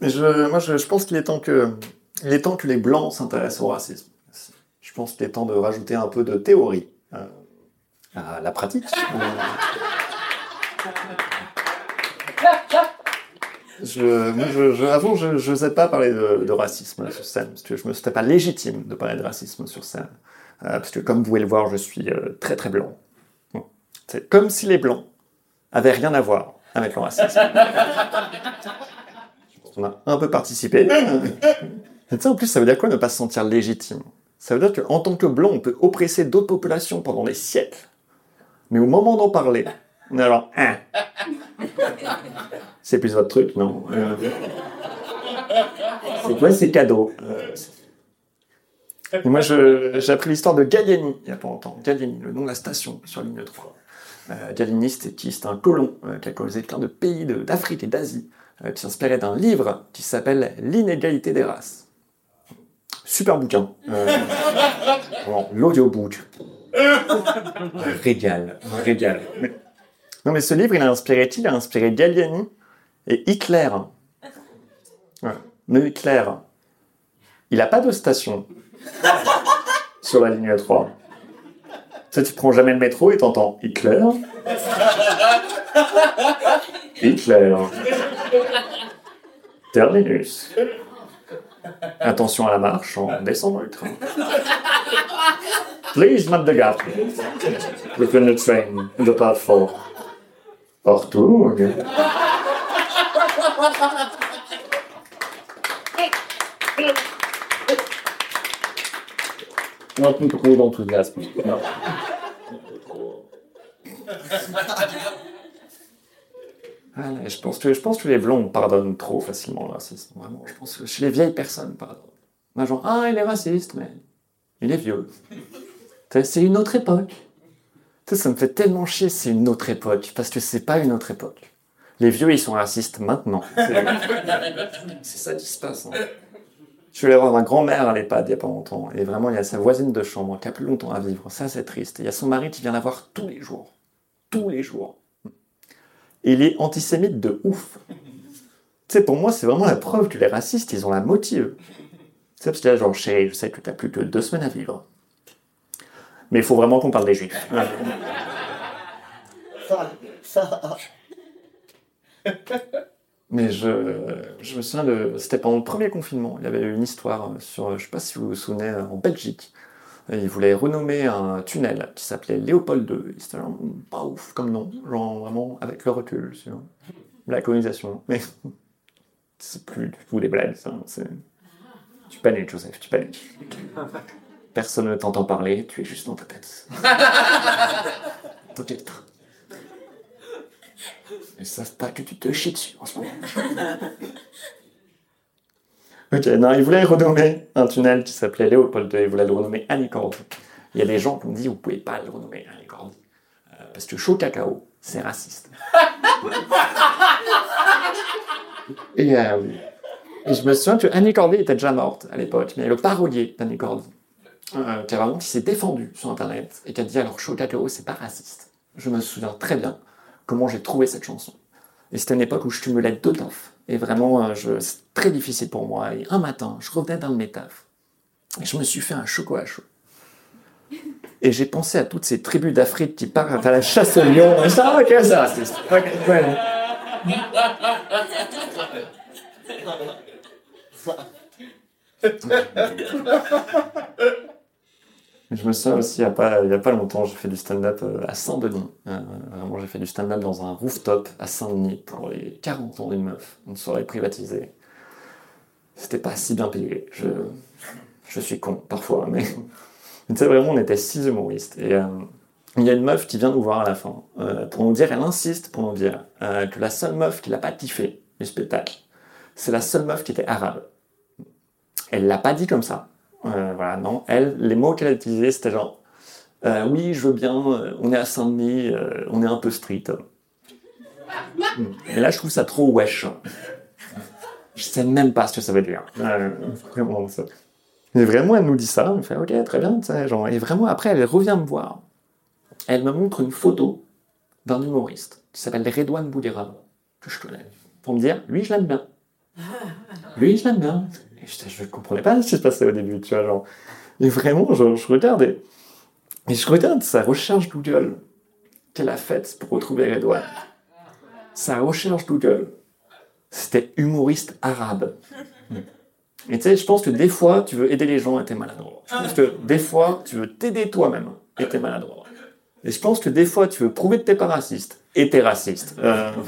Je, moi, je, je pense qu'il est temps que, les blancs s'intéressent au racisme. Je pense qu'il est temps de rajouter un peu de théorie euh, à la pratique. Je, moi, je, je, avant, je n'osais pas parler de, racisme sur scène, parce que je me sentais pas légitime de parler de racisme sur scène. Euh, parce que, comme vous pouvez le voir, je suis euh, très très blanc. C'est comme si les blancs avaient rien à voir avec le racisme. On a un peu participé. Et tu sais, en plus, ça veut dire quoi ne pas se sentir légitime? Ça veut dire qu'en tant que blanc, on peut oppresser d'autres populations pendant des siècles. Mais au moment d'en parler, on est alors, hein? C'est plus votre truc, non? Euh, C'est quoi ces cadeaux? Euh, Et Moi, j'ai appris l'histoire de Gallieni il y a pas longtemps. Gallieni, le nom de la station sur ligne 3. Euh, Gallieni, c'était qui C'était un colon euh, qui a causé plein de pays d'Afrique et d'Asie, qui s'inspirait d'un livre qui s'appelle L'inégalité des races. Super bouquin. Euh, L'audiobook. Régal. Régal. Non, mais ce livre, il a inspiré qui? Il a inspiré Gallieni et Hitler. Ouais. Mais Hitler, il n'a pas de station sur la ligne 3. Tu sais, tu prends jamais le métro et t'entends Hitler. Hitler. Terminus. Attention à la marche en descendant du train. Please mind the gap within the train in the platform. Partout, ok. Un peu trop d'enthousiasme. Ah, je, pense que, je pense que les blancs pardonnent trop facilement le racisme. Vraiment, je pense que chez les vieilles personnes, pardon. Genre, ah, il est raciste, mais il est vieux. C'est une autre époque. Tu sais, ça me fait tellement chier, c'est une autre époque, parce que c'est pas une autre époque. Les vieux, ils sont racistes maintenant. C'est ça qui se passe. hein. Je suis allé voir ma grand-mère à l'EHPAD il y a pas longtemps, et vraiment, il y a sa voisine de chambre qui a plus longtemps à vivre. Ça, c'est triste. Il y a son mari qui vient la voir tous les jours. Tous les jours. Et il est antisémite de ouf. Tu sais, pour moi, c'est vraiment la preuve que les racistes, ils ont la motive. Tu sais, parce que là, genre, chérie, je sais que t'as plus que deux semaines à vivre. Mais il faut vraiment qu'on parle des juifs. Ça, ça. Mais je, je me souviens de. C'était pendant le premier confinement. Il y avait eu une histoire sur. Je sais pas si vous vous souvenez, en Belgique. Ils voulaient renommer un tunnel qui s'appelait Léopold II. C'était pas ouf comme nom. Genre vraiment avec le recul sur la colonisation. Mais c'est plus du tout des blagues, ça. Tu paniques, Joseph, tu paniques. Personne ne t'entend parler, tu es juste dans ta tête. Peut-être. Ils savent pas que tu te chies dessus en ce moment. Ok, non, ils voulaient renommer un tunnel qui s'appelait Léopold II, ils voulaient le renommer Annie Il y a des gens qui ont dit, vous pouvez pas le renommer Annie Euh, parce que chaud cacao, c'est raciste. et, euh, et je me souviens que Annie Cordy était déjà morte à l'époque, mais le parolier d'Annie Cordy, euh, qui, qui s'est défendu sur Internet et qui a dit, alors chaud cacao, c'est pas raciste. Je me souviens très bien comment j'ai trouvé cette chanson. Et c'était une époque où je cumulais deux tafs. Et vraiment, euh, je- c'est très difficile pour moi. Et un matin, je revenais d'un de mes tafs. Et je me suis fait un chocolat chaud. Et j'ai pensé à toutes ces tribus d'Afrique qui partent à la chasse au lion. Ça, ok, c'est raciste. Ok, ouais. Je me souviens aussi, il n'y a, pas- a pas longtemps, j'ai fait du stand-up euh, à Saint-Denis. Euh, vraiment, j'ai fait du stand-up dans un rooftop à Saint-Denis pour les 40 ans d'une meuf, une soirée privatisée. C'était pas si bien payé. Je, je suis con parfois, mais tu sais, vraiment, on était six humoristes. Et euh, il y a une meuf qui vient nous voir à la fin euh, pour nous dire, elle insiste pour nous dire que la seule meuf qui l'a pas kiffé du spectacle, c'est la seule meuf qui était arabe. Elle l'a pas dit comme ça. Euh, voilà, non. Elle, les mots qu'elle a utilisés, c'était genre euh, Oui, je veux bien, euh, on est à Saint-Denis, on est un peu street. Et là, je trouve ça trop wesh. Je sais même pas ce que ça veut dire. Vraiment, ça. Et vraiment, elle nous dit ça. Elle fait Ok, très bien. Genre, et vraiment, après, elle revient me voir. Elle me montre une photo d'un humoriste qui s'appelle Redouane Boudira, que je connais, pour me dire Lui, je l'aime bien. Lui, je l'aime bien. Je, ne comprenais pas ce qui se passait au début, tu vois, genre. Et vraiment, je, regarde et, je regarde sa recherche Google qu'elle a faite pour retrouver Redouane. Sa recherche Google, c'était humoriste arabe. Et tu sais, je pense que des fois, tu veux aider les gens et t'es maladroit. Je pense que des fois, tu veux t'aider toi-même et t'es maladroit. Et je pense que des fois, tu veux prouver que t'es pas raciste et t'es raciste. Euh...